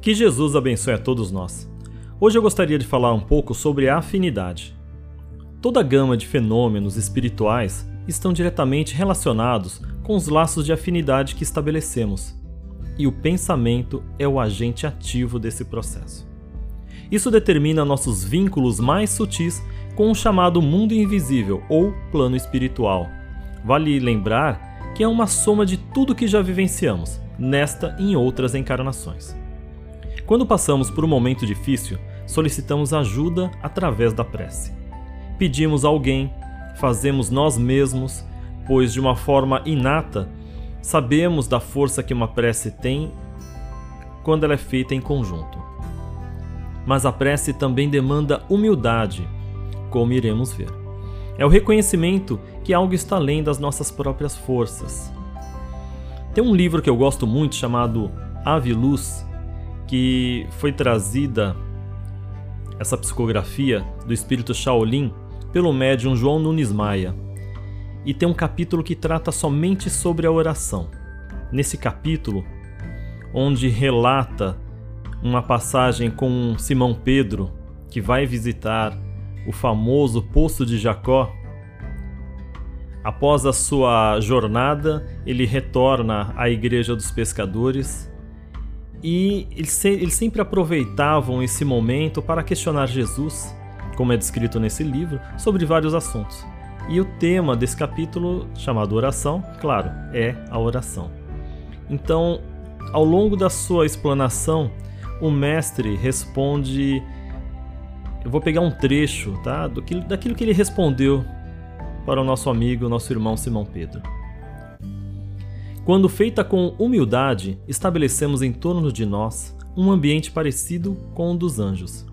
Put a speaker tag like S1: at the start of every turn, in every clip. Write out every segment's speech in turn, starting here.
S1: Que Jesus abençoe a todos nós. Hoje eu gostaria de falar um pouco sobre a afinidade. Toda a gama de fenômenos espirituais estão diretamente relacionados com os laços de afinidade que estabelecemos, e o pensamento é o agente ativo desse processo. Isso determina nossos vínculos mais sutis com o chamado mundo invisível ou plano espiritual. Vale lembrar que é uma soma de tudo que já vivenciamos, nesta e em outras encarnações. Quando passamos por um momento difícil, solicitamos ajuda através da prece. Pedimos a alguém, fazemos nós mesmos, pois de uma forma inata sabemos da força que uma prece tem quando ela é feita em conjunto. Mas a prece também demanda humildade, como iremos ver. É o reconhecimento que algo está além das nossas próprias forças. Tem um livro que eu gosto muito chamado Ave Luz, que foi trazida essa psicografia do espírito Shaolin pelo médium João Nunes Maia. E tem um capítulo que trata somente sobre a oração. Nesse capítulo, onde relata uma passagem com Simão Pedro, que vai visitar o famoso Poço de Jacó, após a sua jornada, ele retorna à Igreja dos Pescadores e eles, se, eles sempre aproveitavam esse momento para questionar Jesus, como é descrito nesse livro, sobre vários assuntos. E o tema desse capítulo, chamado Oração, claro, é a oração. Então, ao longo da sua explanação, o mestre responde. Eu vou pegar um trecho tá, que, daquilo que ele respondeu para o nosso amigo, nosso irmão Simão Pedro. Quando feita com humildade, estabelecemos em torno de nós um ambiente parecido com o dos anjos.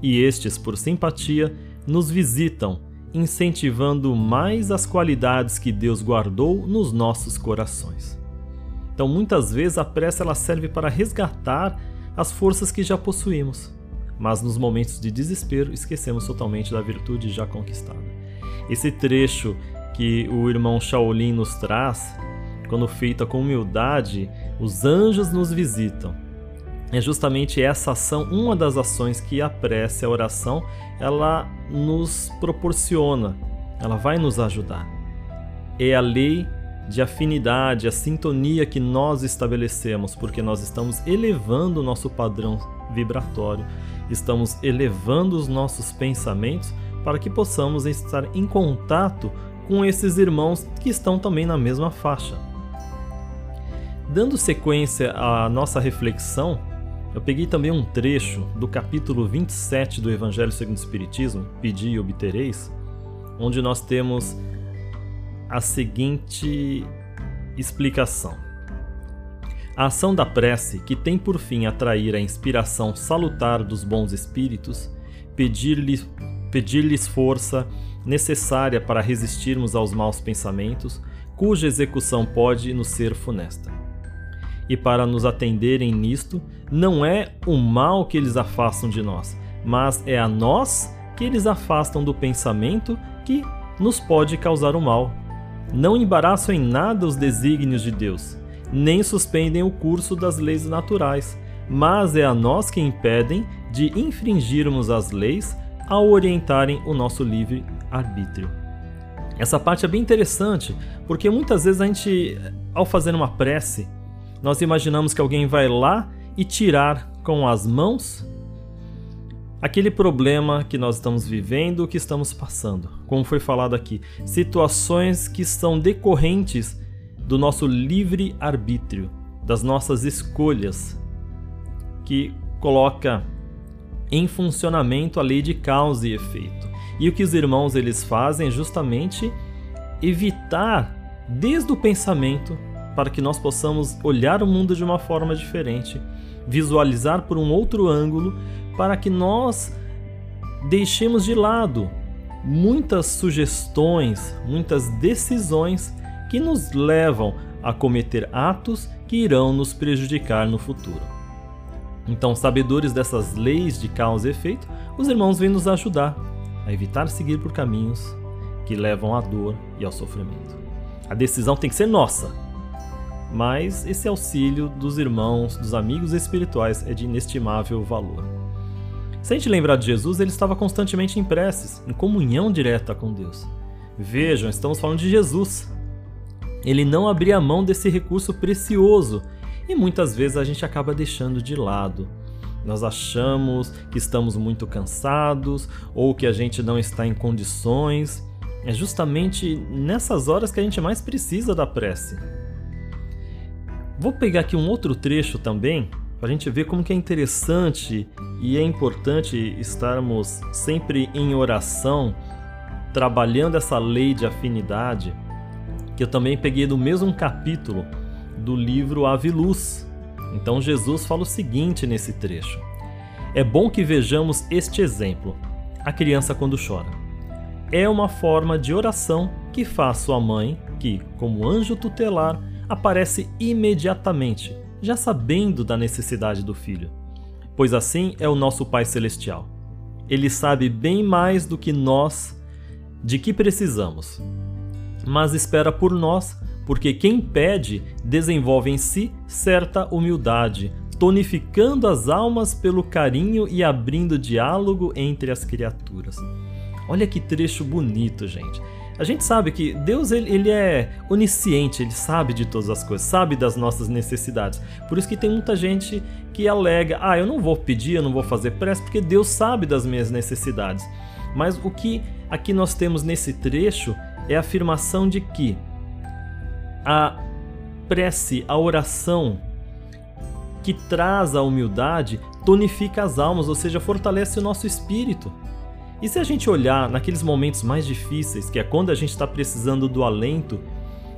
S1: E estes, por simpatia, nos visitam, incentivando mais as qualidades que Deus guardou nos nossos corações. Então, muitas vezes a prece ela serve para resgatar as forças que já possuímos, mas nos momentos de desespero esquecemos totalmente da virtude já conquistada. Esse trecho que o irmão Shaolin nos traz quando feita com humildade, os anjos nos visitam. É justamente essa ação, uma das ações que a prece, a oração, ela nos proporciona, ela vai nos ajudar. É a lei de afinidade, a sintonia que nós estabelecemos, porque nós estamos elevando o nosso padrão vibratório, estamos elevando os nossos pensamentos para que possamos estar em contato com esses irmãos que estão também na mesma faixa. Dando sequência à nossa reflexão, eu peguei também um trecho do capítulo 27 do Evangelho segundo o Espiritismo, Pedi e Obtereis, onde nós temos a seguinte explicação. A ação da prece, que tem por fim atrair a inspiração salutar dos bons espíritos, pedir-lhes pedir força necessária para resistirmos aos maus pensamentos, cuja execução pode nos ser funesta e para nos atenderem nisto, não é o mal que eles afastam de nós, mas é a nós que eles afastam do pensamento que nos pode causar o mal. Não embaraçam em nada os desígnios de Deus, nem suspendem o curso das leis naturais, mas é a nós que impedem de infringirmos as leis ao orientarem o nosso livre arbítrio. Essa parte é bem interessante, porque muitas vezes a gente, ao fazer uma prece, nós imaginamos que alguém vai lá e tirar com as mãos aquele problema que nós estamos vivendo, que estamos passando. Como foi falado aqui, situações que são decorrentes do nosso livre arbítrio, das nossas escolhas, que coloca em funcionamento a lei de causa e efeito. E o que os irmãos eles fazem é justamente evitar desde o pensamento para que nós possamos olhar o mundo de uma forma diferente, visualizar por um outro ângulo, para que nós deixemos de lado muitas sugestões, muitas decisões que nos levam a cometer atos que irão nos prejudicar no futuro. Então, sabedores dessas leis de causa e efeito, os irmãos vêm nos ajudar a evitar seguir por caminhos que levam à dor e ao sofrimento. A decisão tem que ser nossa, mas esse auxílio dos irmãos, dos amigos espirituais é de inestimável valor. Se a gente lembrar de Jesus, ele estava constantemente em preces, em comunhão direta com Deus. Vejam, estamos falando de Jesus. Ele não abria mão desse recurso precioso e muitas vezes a gente acaba deixando de lado. Nós achamos que estamos muito cansados ou que a gente não está em condições. É justamente nessas horas que a gente mais precisa da prece. Vou pegar aqui um outro trecho também a gente ver como que é interessante e é importante estarmos sempre em oração, trabalhando essa lei de afinidade, que eu também peguei do mesmo capítulo do livro Ave Luz. Então Jesus fala o seguinte nesse trecho: É bom que vejamos este exemplo, a criança quando chora. É uma forma de oração que faz sua mãe, que, como anjo tutelar, aparece imediatamente já sabendo da necessidade do filho, pois assim é o nosso Pai Celestial. Ele sabe bem mais do que nós de que precisamos, mas espera por nós, porque quem pede desenvolve em si certa humildade, tonificando as almas pelo carinho e abrindo diálogo entre as criaturas. Olha que trecho bonito, gente. A gente sabe que Deus ele, ele, é onisciente, ele sabe de todas as coisas, sabe das nossas necessidades. Por isso que tem muita gente que alega: "Ah, eu não vou pedir, eu não vou fazer prece porque Deus sabe das minhas necessidades". Mas o que aqui nós temos nesse trecho é a afirmação de que a prece, a oração que traz a humildade tonifica as almas, ou seja, fortalece o nosso espírito. E se a gente olhar naqueles momentos mais difíceis, que é quando a gente está precisando do alento,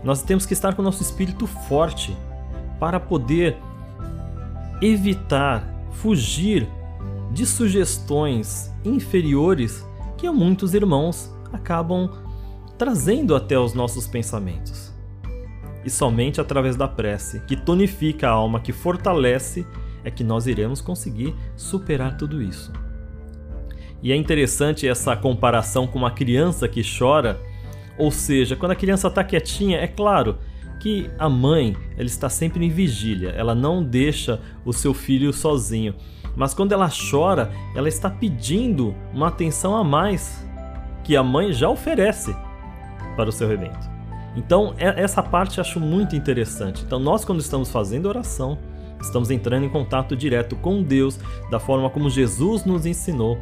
S1: nós temos que estar com o nosso espírito forte para poder evitar, fugir de sugestões inferiores que muitos irmãos acabam trazendo até os nossos pensamentos. E somente através da prece, que tonifica a alma, que fortalece, é que nós iremos conseguir superar tudo isso. E é interessante essa comparação com uma criança que chora, ou seja, quando a criança está quietinha, é claro que a mãe ela está sempre em vigília, ela não deixa o seu filho sozinho. Mas quando ela chora, ela está pedindo uma atenção a mais que a mãe já oferece para o seu rebento. Então, é, essa parte eu acho muito interessante. Então, nós, quando estamos fazendo oração, estamos entrando em contato direto com Deus, da forma como Jesus nos ensinou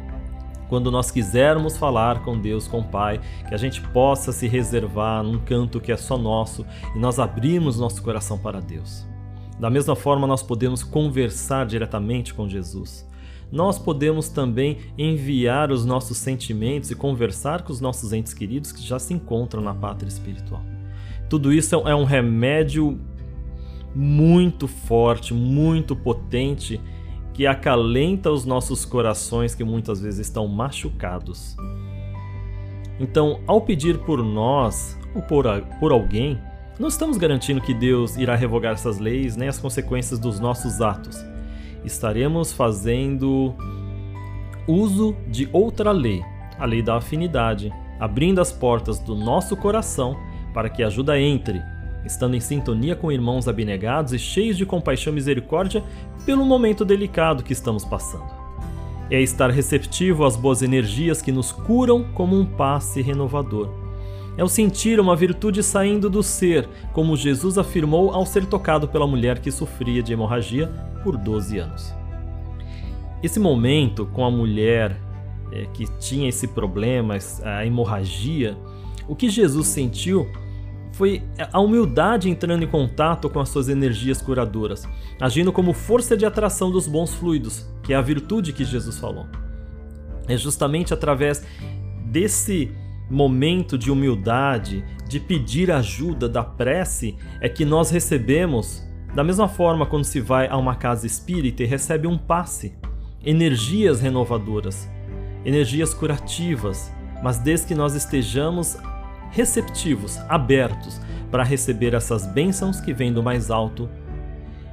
S1: quando nós quisermos falar com Deus, com o Pai, que a gente possa se reservar num canto que é só nosso e nós abrimos nosso coração para Deus. Da mesma forma, nós podemos conversar diretamente com Jesus. Nós podemos também enviar os nossos sentimentos e conversar com os nossos entes queridos que já se encontram na pátria espiritual. Tudo isso é um remédio muito forte, muito potente que acalenta os nossos corações que muitas vezes estão machucados. Então, ao pedir por nós ou por, por alguém, não estamos garantindo que Deus irá revogar essas leis nem as consequências dos nossos atos. Estaremos fazendo uso de outra lei, a lei da afinidade, abrindo as portas do nosso coração para que a ajuda entre estando em sintonia com irmãos abnegados e cheios de compaixão e misericórdia pelo momento delicado que estamos passando. É estar receptivo às boas energias que nos curam como um passe renovador. É o sentir uma virtude saindo do ser, como Jesus afirmou ao ser tocado pela mulher que sofria de hemorragia por 12 anos. Esse momento com a mulher é, que tinha esse problema, a hemorragia, o que Jesus sentiu foi a humildade entrando em contato com as suas energias curadoras, agindo como força de atração dos bons fluidos, que é a virtude que Jesus falou. É justamente através desse momento de humildade, de pedir ajuda, da prece, é que nós recebemos, da mesma forma quando se vai a uma casa espírita e recebe um passe, energias renovadoras, energias curativas, mas desde que nós estejamos receptivos, abertos para receber essas bênçãos que vêm do mais alto,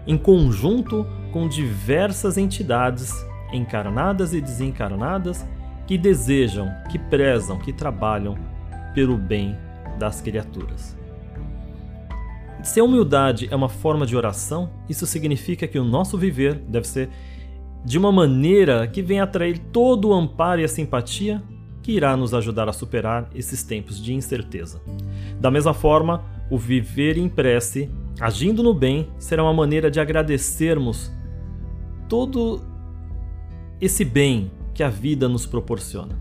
S1: em conjunto com diversas entidades encarnadas e desencarnadas que desejam, que prezam, que trabalham pelo bem das criaturas. se a humildade é uma forma de oração, isso significa que o nosso viver deve ser de uma maneira que venha atrair todo o amparo e a simpatia que irá nos ajudar a superar esses tempos de incerteza. Da mesma forma, o viver em prece, agindo no bem, será uma maneira de agradecermos todo esse bem que a vida nos proporciona.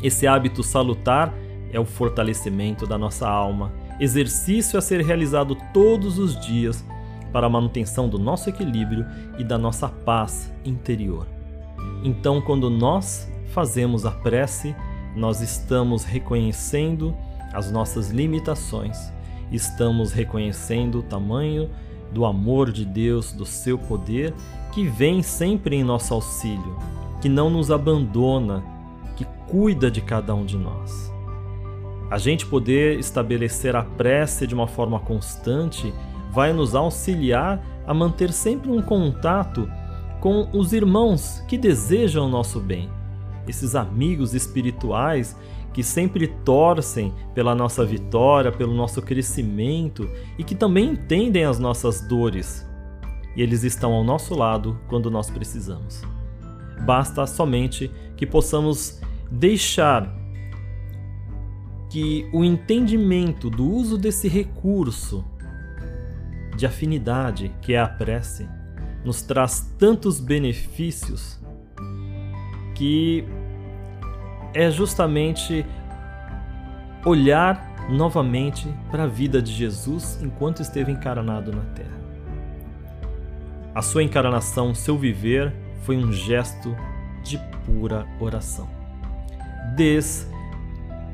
S1: Esse hábito salutar é o fortalecimento da nossa alma, exercício a ser realizado todos os dias para a manutenção do nosso equilíbrio e da nossa paz interior. Então, quando nós fazemos a prece, nós estamos reconhecendo as nossas limitações, estamos reconhecendo o tamanho do amor de Deus, do seu poder, que vem sempre em nosso auxílio, que não nos abandona, que cuida de cada um de nós. A gente poder estabelecer a prece de uma forma constante vai nos auxiliar a manter sempre um contato com os irmãos que desejam o nosso bem, esses amigos espirituais que sempre torcem pela nossa vitória, pelo nosso crescimento e que também entendem as nossas dores. E eles estão ao nosso lado quando nós precisamos. Basta somente que possamos deixar que o entendimento do uso desse recurso de afinidade que é a prece nos traz tantos benefícios que é justamente olhar novamente para a vida de Jesus enquanto esteve encarnado na terra. A sua encarnação, seu viver, foi um gesto de pura oração. Desde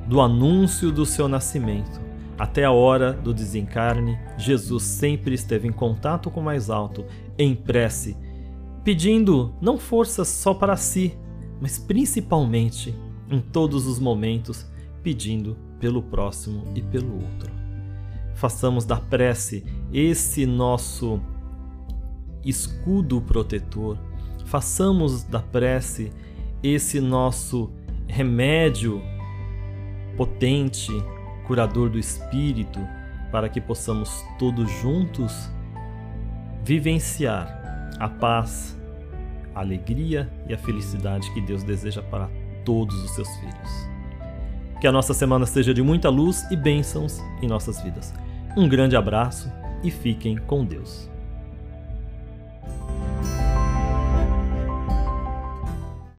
S1: do anúncio do seu nascimento até a hora do desencarne, Jesus sempre esteve em contato com o mais alto, em prece, pedindo não forças só para si, mas principalmente, em todos os momentos, pedindo pelo próximo e pelo outro. Façamos da prece esse nosso escudo protetor, façamos da prece esse nosso remédio potente, curador do espírito, para que possamos todos juntos vivenciar a paz, a alegria e a felicidade que Deus deseja para todos os seus filhos. Que a nossa semana seja de muita luz e bênçãos em nossas vidas. Um grande abraço e fiquem com Deus.